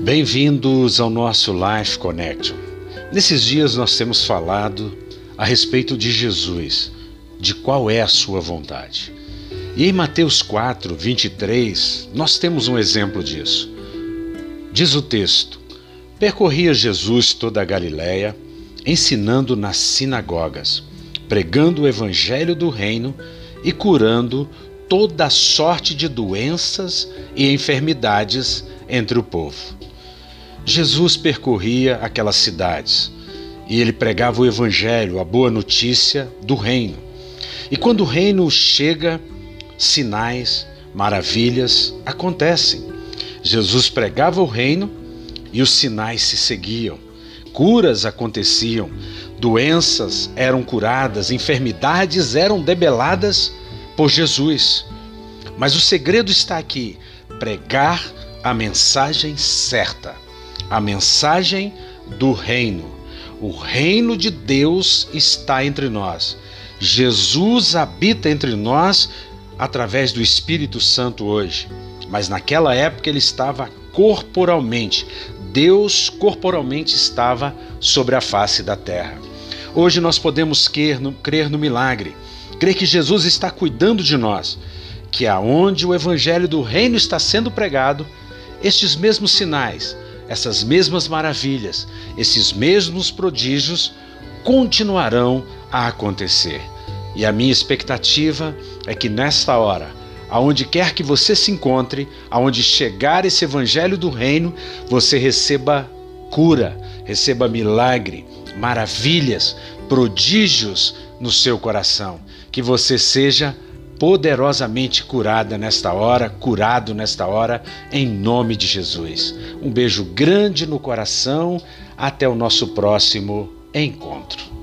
Bem-vindos ao nosso Life Connection. Nesses dias nós temos falado a respeito de Jesus, de qual é a sua vontade. E em Mateus 4, 23, nós temos um exemplo disso. Diz o texto: Percorria Jesus toda a Galiléia, ensinando nas sinagogas, pregando o evangelho do reino e curando toda sorte de doenças e enfermidades entre o povo. Jesus percorria aquelas cidades e ele pregava o evangelho, a boa notícia do reino. E quando o reino chega, sinais, maravilhas acontecem. Jesus pregava o reino e os sinais se seguiam. Curas aconteciam, doenças eram curadas, enfermidades eram debeladas por Jesus. Mas o segredo está aqui: pregar a mensagem certa a mensagem do reino. O reino de Deus está entre nós. Jesus habita entre nós através do Espírito Santo hoje. Mas naquela época ele estava corporalmente. Deus corporalmente estava sobre a face da terra. Hoje nós podemos crer no, crer no milagre, crer que Jesus está cuidando de nós, que aonde o evangelho do reino está sendo pregado, estes mesmos sinais, essas mesmas maravilhas, esses mesmos prodígios continuarão a acontecer. E a minha expectativa é que nesta hora, aonde quer que você se encontre, aonde chegar esse evangelho do reino, você receba cura, receba milagre, maravilhas, prodígios no seu coração, que você seja poderosamente curada nesta hora, curado nesta hora, em nome de Jesus. Um beijo grande no coração, até o nosso próximo encontro.